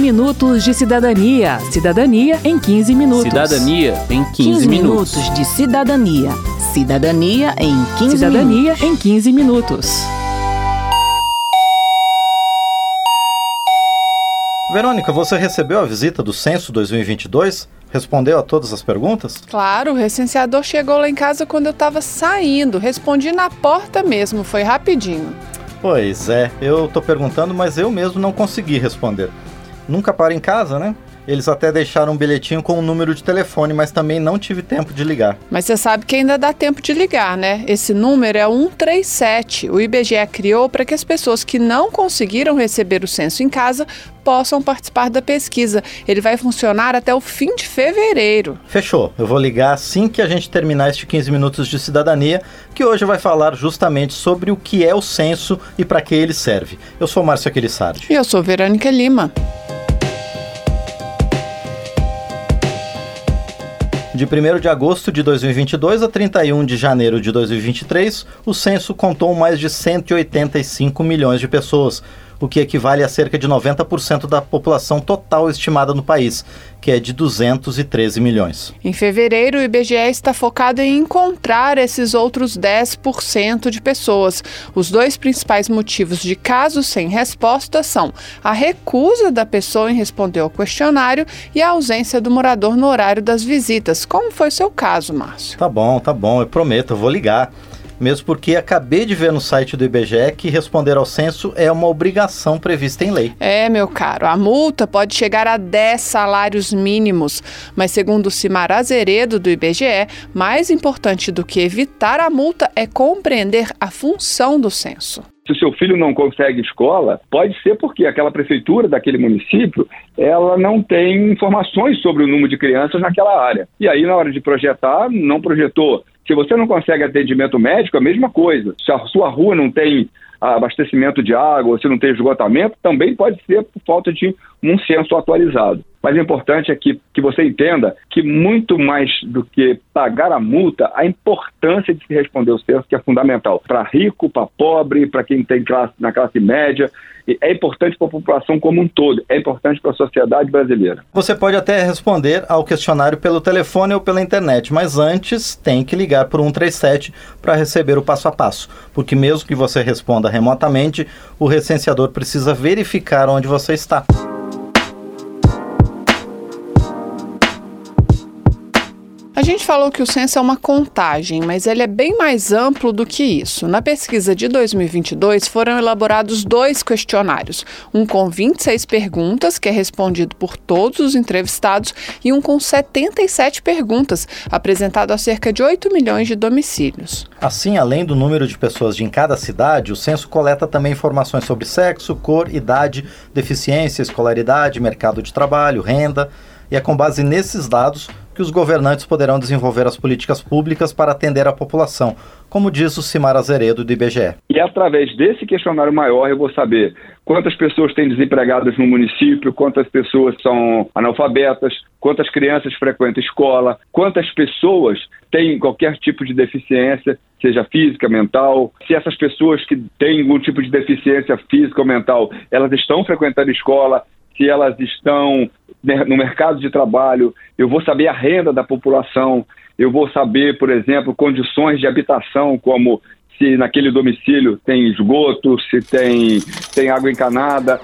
minutos de cidadania. Cidadania em 15 minutos. Cidadania em 15, 15 minutos de cidadania. Cidadania em 15 Cidadania minutos. em 15 minutos. Verônica, você recebeu a visita do Censo 2022? Respondeu a todas as perguntas? Claro, o recenseador chegou lá em casa quando eu tava saindo. Respondi na porta mesmo, foi rapidinho. Pois é, eu tô perguntando, mas eu mesmo não consegui responder. Nunca paro em casa, né? Eles até deixaram um bilhetinho com o um número de telefone, mas também não tive tempo de ligar. Mas você sabe que ainda dá tempo de ligar, né? Esse número é 137. O IBGE criou para que as pessoas que não conseguiram receber o censo em casa possam participar da pesquisa. Ele vai funcionar até o fim de fevereiro. Fechou. Eu vou ligar assim que a gente terminar este 15 minutos de cidadania, que hoje vai falar justamente sobre o que é o censo e para que ele serve. Eu sou Márcio Aquilissardi. E eu sou Verônica Lima. De 1 de agosto de 2022 a 31 de janeiro de 2023, o censo contou mais de 185 milhões de pessoas, o que equivale a cerca de 90% da população total estimada no país, que é de 213 milhões. Em fevereiro, o IBGE está focado em encontrar esses outros 10% de pessoas. Os dois principais motivos de casos sem resposta são a recusa da pessoa em responder ao questionário e a ausência do morador no horário das visitas. Como foi seu caso, Márcio? Tá bom, tá bom, eu prometo, eu vou ligar mesmo porque acabei de ver no site do IBGE que responder ao censo é uma obrigação prevista em lei. É, meu caro, a multa pode chegar a 10 salários mínimos, mas segundo Cimar Azeredo do IBGE, mais importante do que evitar a multa é compreender a função do censo. Se o seu filho não consegue escola, pode ser porque aquela prefeitura daquele município, ela não tem informações sobre o número de crianças naquela área. E aí, na hora de projetar, não projetou se você não consegue atendimento médico, a mesma coisa. Se a sua rua não tem abastecimento de água, se não tem esgotamento, também pode ser por falta de um censo atualizado. Mas o importante é que, que você entenda que muito mais do que pagar a multa, a importância de se responder o censo que é fundamental para rico, para pobre, para quem tem classe na classe média, é importante para a população como um todo, é importante para a sociedade brasileira. Você pode até responder ao questionário pelo telefone ou pela internet, mas antes tem que ligar por 137 para receber o passo a passo, porque mesmo que você responda remotamente, o recenseador precisa verificar onde você está. A gente falou que o censo é uma contagem, mas ele é bem mais amplo do que isso. Na pesquisa de 2022 foram elaborados dois questionários, um com 26 perguntas, que é respondido por todos os entrevistados, e um com 77 perguntas, apresentado a cerca de 8 milhões de domicílios. Assim, além do número de pessoas em cada cidade, o censo coleta também informações sobre sexo, cor, idade, deficiência, escolaridade, mercado de trabalho, renda, e é com base nesses dados que os governantes poderão desenvolver as políticas públicas para atender a população, como diz o Cimar Azeredo do IBGE. E através desse questionário maior eu vou saber quantas pessoas têm desempregadas no município, quantas pessoas são analfabetas, quantas crianças frequentam escola, quantas pessoas têm qualquer tipo de deficiência, seja física, mental, se essas pessoas que têm algum tipo de deficiência física ou mental, elas estão frequentando escola, se elas estão no mercado de trabalho, eu vou saber a renda da população, eu vou saber, por exemplo, condições de habitação, como se naquele domicílio tem esgoto, se tem, tem água encanada.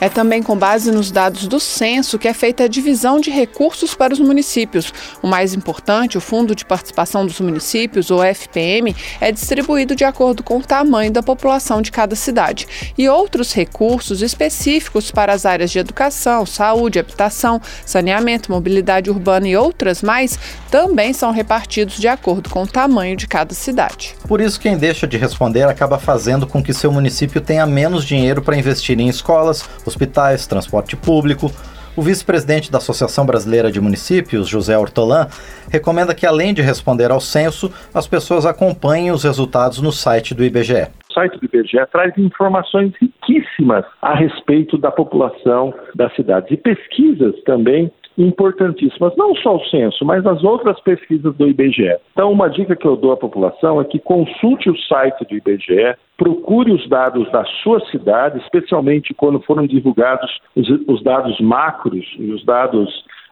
É também com base nos dados do censo que é feita a divisão de recursos para os municípios. O mais importante, o Fundo de Participação dos Municípios, ou FPM, é distribuído de acordo com o tamanho da população de cada cidade. E outros recursos específicos para as áreas de educação, saúde, habitação, saneamento, mobilidade urbana e outras mais também são repartidos de acordo com o tamanho de cada cidade. Por isso, quem deixa de responder acaba fazendo com que seu município tenha menos dinheiro para investir em escolas, hospitais, transporte público. O vice-presidente da Associação Brasileira de Municípios, José Hortolã, recomenda que, além de responder ao censo, as pessoas acompanhem os resultados no site do IBGE. O site do IBGE traz informações riquíssimas a respeito da população das cidades e pesquisas também importantíssimas, não só o censo, mas as outras pesquisas do IBGE. Então, uma dica que eu dou à população é que consulte o site do IBGE, procure os dados da sua cidade, especialmente quando foram divulgados os, os dados macros e os dados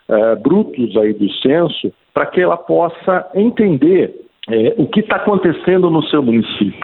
uh, brutos aí do censo, para que ela possa entender é, o que está acontecendo no seu município.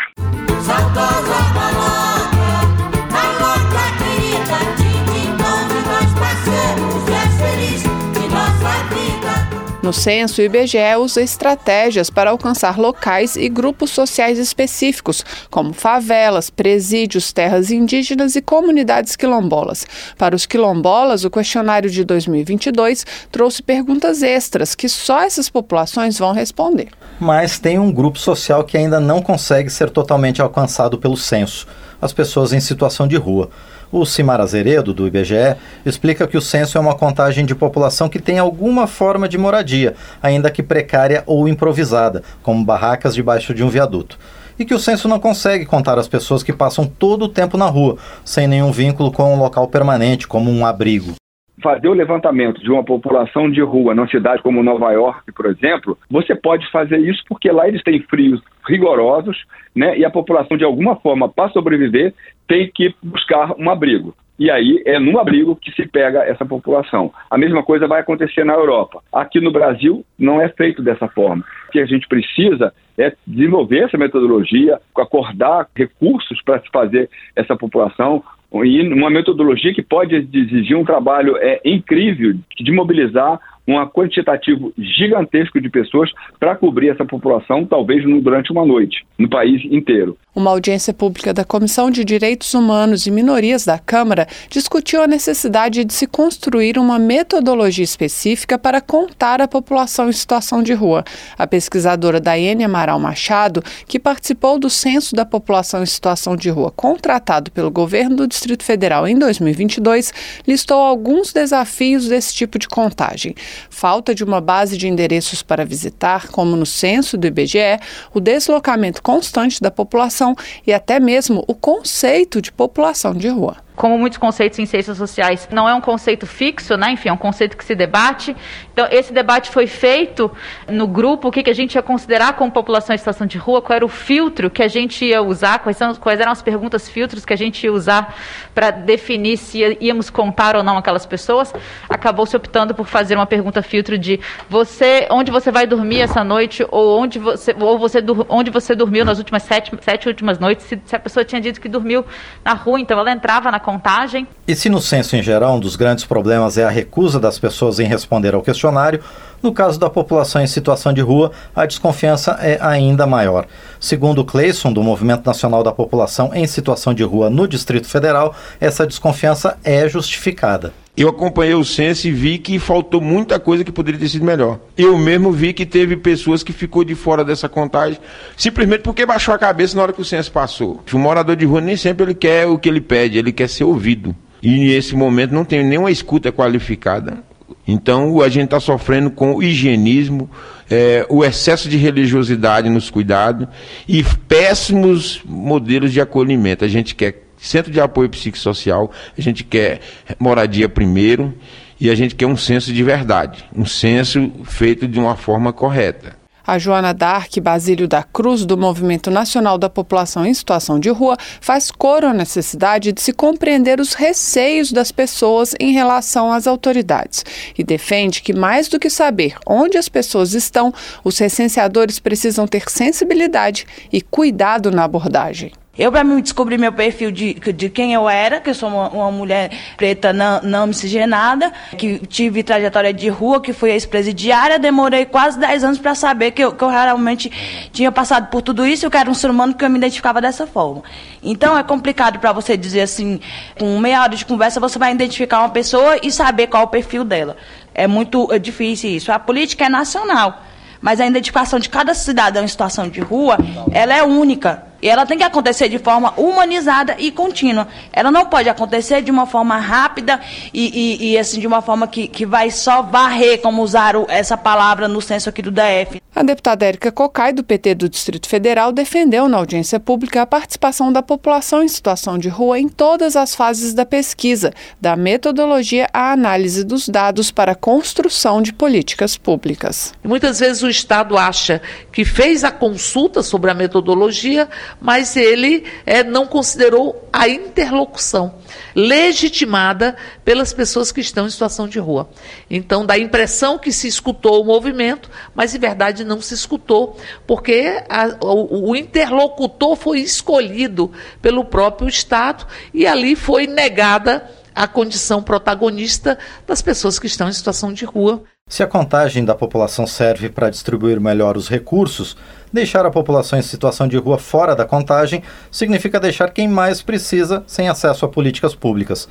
No censo, o IBGE usa estratégias para alcançar locais e grupos sociais específicos, como favelas, presídios, terras indígenas e comunidades quilombolas. Para os quilombolas, o questionário de 2022 trouxe perguntas extras que só essas populações vão responder. Mas tem um grupo social que ainda não consegue ser totalmente alcançado pelo censo: as pessoas em situação de rua. O Cimar Azeredo, do IBGE, explica que o censo é uma contagem de população que tem alguma forma de moradia, ainda que precária ou improvisada, como barracas debaixo de um viaduto. E que o censo não consegue contar as pessoas que passam todo o tempo na rua, sem nenhum vínculo com um local permanente, como um abrigo fazer o levantamento de uma população de rua numa cidade como Nova York, por exemplo, você pode fazer isso porque lá eles têm frios rigorosos, né? E a população de alguma forma para sobreviver tem que buscar um abrigo. E aí é num abrigo que se pega essa população. A mesma coisa vai acontecer na Europa. Aqui no Brasil não é feito dessa forma. O que a gente precisa é desenvolver essa metodologia, acordar recursos para se fazer essa população, e uma metodologia que pode exigir um trabalho é, incrível de mobilizar um quantitativo gigantesco de pessoas para cobrir essa população, talvez durante uma noite, no país inteiro. Uma audiência pública da Comissão de Direitos Humanos e Minorias da Câmara discutiu a necessidade de se construir uma metodologia específica para contar a população em situação de rua. A pesquisadora Daiane Amaral Machado, que participou do Censo da População em Situação de Rua contratado pelo governo do Distrito Federal em 2022, listou alguns desafios desse tipo de contagem falta de uma base de endereços para visitar, como no censo do IBGE, o deslocamento constante da população e até mesmo o conceito de população de rua como muitos conceitos em ciências sociais, não é um conceito fixo, né? enfim, é um conceito que se debate. Então, esse debate foi feito no grupo, o que, que a gente ia considerar como população em situação de rua, qual era o filtro que a gente ia usar, quais, são, quais eram as perguntas, filtros que a gente ia usar para definir se íamos contar ou não aquelas pessoas. Acabou se optando por fazer uma pergunta filtro de você, onde você vai dormir essa noite, ou onde você, ou você, onde você dormiu nas últimas sete, sete últimas noites, se, se a pessoa tinha dito que dormiu na rua, então ela entrava na contagem. E se no censo em geral um dos grandes problemas é a recusa das pessoas em responder ao questionário, no caso da população em situação de rua, a desconfiança é ainda maior. Segundo Cleison, do Movimento Nacional da População em Situação de Rua no Distrito Federal, essa desconfiança é justificada. Eu acompanhei o censo e vi que faltou muita coisa que poderia ter sido melhor. Eu mesmo vi que teve pessoas que ficou de fora dessa contagem simplesmente porque baixou a cabeça na hora que o censo passou. O morador de rua nem sempre ele quer o que ele pede, ele quer ser ouvido. E nesse momento não tem nenhuma escuta qualificada. Então a gente está sofrendo com o higienismo, é, o excesso de religiosidade nos cuidados e péssimos modelos de acolhimento. A gente quer centro de apoio psicossocial, a gente quer moradia primeiro e a gente quer um censo de verdade, um censo feito de uma forma correta. A Joana Dark Basílio da Cruz, do Movimento Nacional da População em Situação de Rua, faz coro à necessidade de se compreender os receios das pessoas em relação às autoridades e defende que, mais do que saber onde as pessoas estão, os recenseadores precisam ter sensibilidade e cuidado na abordagem. Eu, para mim descobrir meu perfil de, de quem eu era, que eu sou uma, uma mulher preta não, não miscigenada, que tive trajetória de rua, que fui ex-presidiária, demorei quase 10 anos para saber que eu, que eu realmente tinha passado por tudo isso eu era um ser humano que eu me identificava dessa forma. Então é complicado para você dizer assim, com meia hora de conversa, você vai identificar uma pessoa e saber qual é o perfil dela. É muito é difícil isso. A política é nacional, mas a identificação de cada cidadão em situação de rua, ela é única. E ela tem que acontecer de forma humanizada e contínua. Ela não pode acontecer de uma forma rápida e, e, e assim, de uma forma que, que vai só varrer, como usaram essa palavra no censo aqui do DF. A deputada Érica Cocai, do PT do Distrito Federal, defendeu na audiência pública a participação da população em situação de rua em todas as fases da pesquisa, da metodologia à análise dos dados para a construção de políticas públicas. Muitas vezes o Estado acha que fez a consulta sobre a metodologia, mas ele é, não considerou a interlocução legitimada pelas pessoas que estão em situação de rua. Então, dá a impressão que se escutou o movimento, mas em verdade não se escutou, porque a, o, o interlocutor foi escolhido pelo próprio Estado e ali foi negada a condição protagonista das pessoas que estão em situação de rua. Se a contagem da população serve para distribuir melhor os recursos, deixar a população em situação de rua fora da contagem significa deixar quem mais precisa sem acesso a políticas públicas.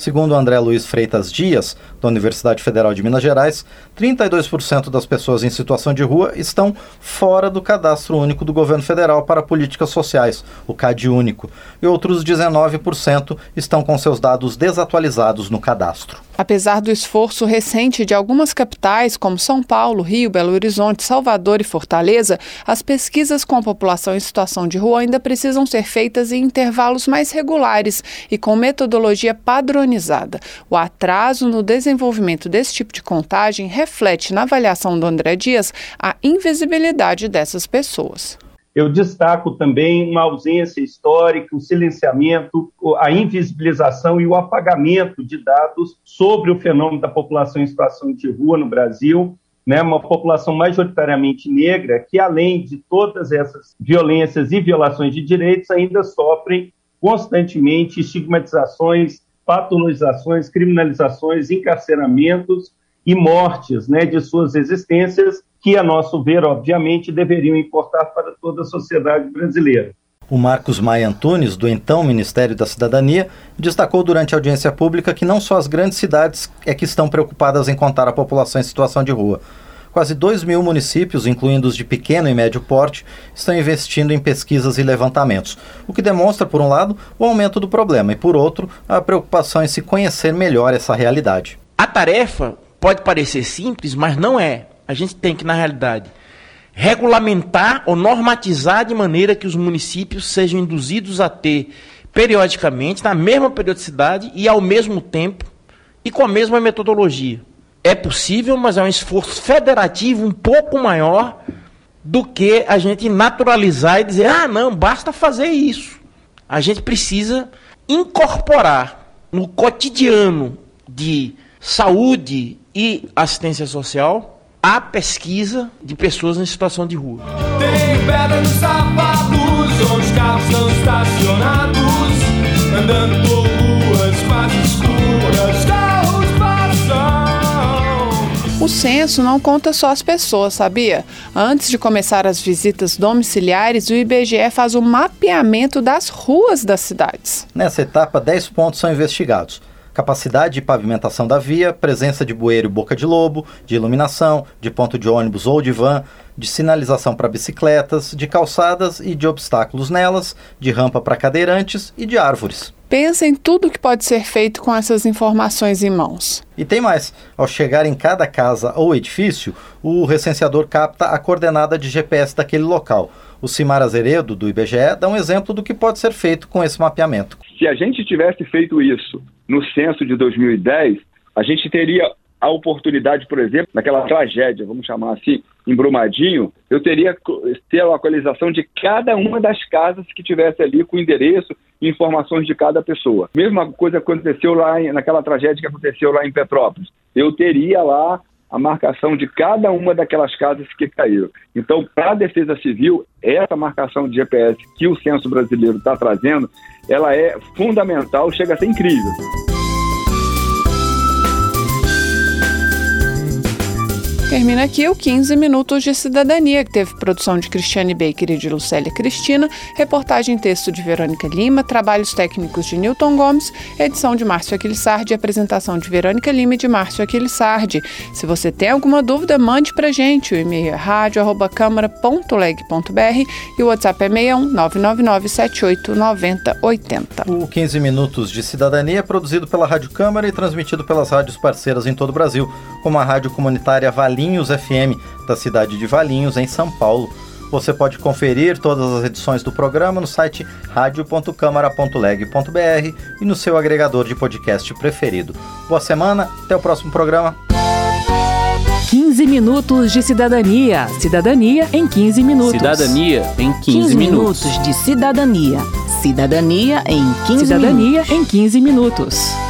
Segundo André Luiz Freitas Dias, da Universidade Federal de Minas Gerais, 32% das pessoas em situação de rua estão fora do Cadastro Único do Governo Federal para Políticas Sociais, o CAD Único, e outros 19% estão com seus dados desatualizados no cadastro. Apesar do esforço recente de algumas capitais, como São Paulo, Rio, Belo Horizonte, Salvador e Fortaleza, as pesquisas com a população em situação de rua ainda precisam ser feitas em intervalos mais regulares e com metodologia padronizada. O atraso no desenvolvimento desse tipo de contagem reflete, na avaliação do André Dias, a invisibilidade dessas pessoas. Eu destaco também uma ausência histórica, o silenciamento, a invisibilização e o apagamento de dados sobre o fenômeno da população em situação de rua no Brasil, né, uma população majoritariamente negra que, além de todas essas violências e violações de direitos, ainda sofrem constantemente estigmatizações, patologizações, criminalizações, encarceramentos e mortes né, de suas existências que, a nosso ver, obviamente, deveriam importar para toda a sociedade brasileira. O Marcos Maia Antunes, do então Ministério da Cidadania, destacou durante a audiência pública que não só as grandes cidades é que estão preocupadas em contar a população em situação de rua. Quase 2 mil municípios, incluindo os de pequeno e médio porte, estão investindo em pesquisas e levantamentos, o que demonstra, por um lado, o aumento do problema e, por outro, a preocupação em se conhecer melhor essa realidade. A tarefa pode parecer simples, mas não é a gente tem que, na realidade, regulamentar ou normatizar de maneira que os municípios sejam induzidos a ter periodicamente, na mesma periodicidade e ao mesmo tempo e com a mesma metodologia. É possível, mas é um esforço federativo um pouco maior do que a gente naturalizar e dizer: ah, não, basta fazer isso. A gente precisa incorporar no cotidiano de saúde e assistência social a pesquisa de pessoas em situação de rua. Tem pedra os carros estão O censo não conta só as pessoas, sabia? Antes de começar as visitas domiciliares, o IBGE faz o mapeamento das ruas das cidades. Nessa etapa, 10 pontos são investigados capacidade de pavimentação da via, presença de bueiro e boca de lobo, de iluminação, de ponto de ônibus ou de van, de sinalização para bicicletas, de calçadas e de obstáculos nelas, de rampa para cadeirantes e de árvores. Pensa em tudo que pode ser feito com essas informações em mãos. E tem mais: ao chegar em cada casa ou edifício, o recenseador capta a coordenada de GPS daquele local. O Cimar Azeredo, do IBGE, dá um exemplo do que pode ser feito com esse mapeamento. Se a gente tivesse feito isso no censo de 2010, a gente teria a oportunidade, por exemplo, naquela tragédia, vamos chamar assim, em Brumadinho, eu teria ter a localização de cada uma das casas que tivesse ali com endereço e informações de cada pessoa. Mesma coisa aconteceu lá em, naquela tragédia que aconteceu lá em Petrópolis. Eu teria lá a marcação de cada uma daquelas casas que caíram. Então, para a Defesa Civil, essa marcação de GPS que o censo brasileiro está trazendo, ela é fundamental, chega a ser incrível. Termina aqui o 15 Minutos de Cidadania, que teve produção de Cristiane Baker e de Lucélia Cristina, reportagem e texto de Verônica Lima, trabalhos técnicos de Newton Gomes, edição de Márcio Aquilissardi e apresentação de Verônica Lima e de Márcio Aquilissardi. Se você tem alguma dúvida, mande pra gente. O e-mail é rádio.câmara.leg.br e o WhatsApp é 61 999 78 90 80. O 15 Minutos de Cidadania é produzido pela Rádio Câmara e transmitido pelas rádios parceiras em todo o Brasil, como a Rádio Comunitária Valinhos FM, da cidade de Valinhos, em São Paulo. Você pode conferir todas as edições do programa no site radio.câmara.leg.br e no seu agregador de podcast preferido. Boa semana, até o próximo programa. 15 minutos de cidadania. Cidadania em 15 minutos. Cidadania em 15, 15 minutos. minutos de cidadania. Cidadania em 15 Cidadania minutos. em 15 minutos.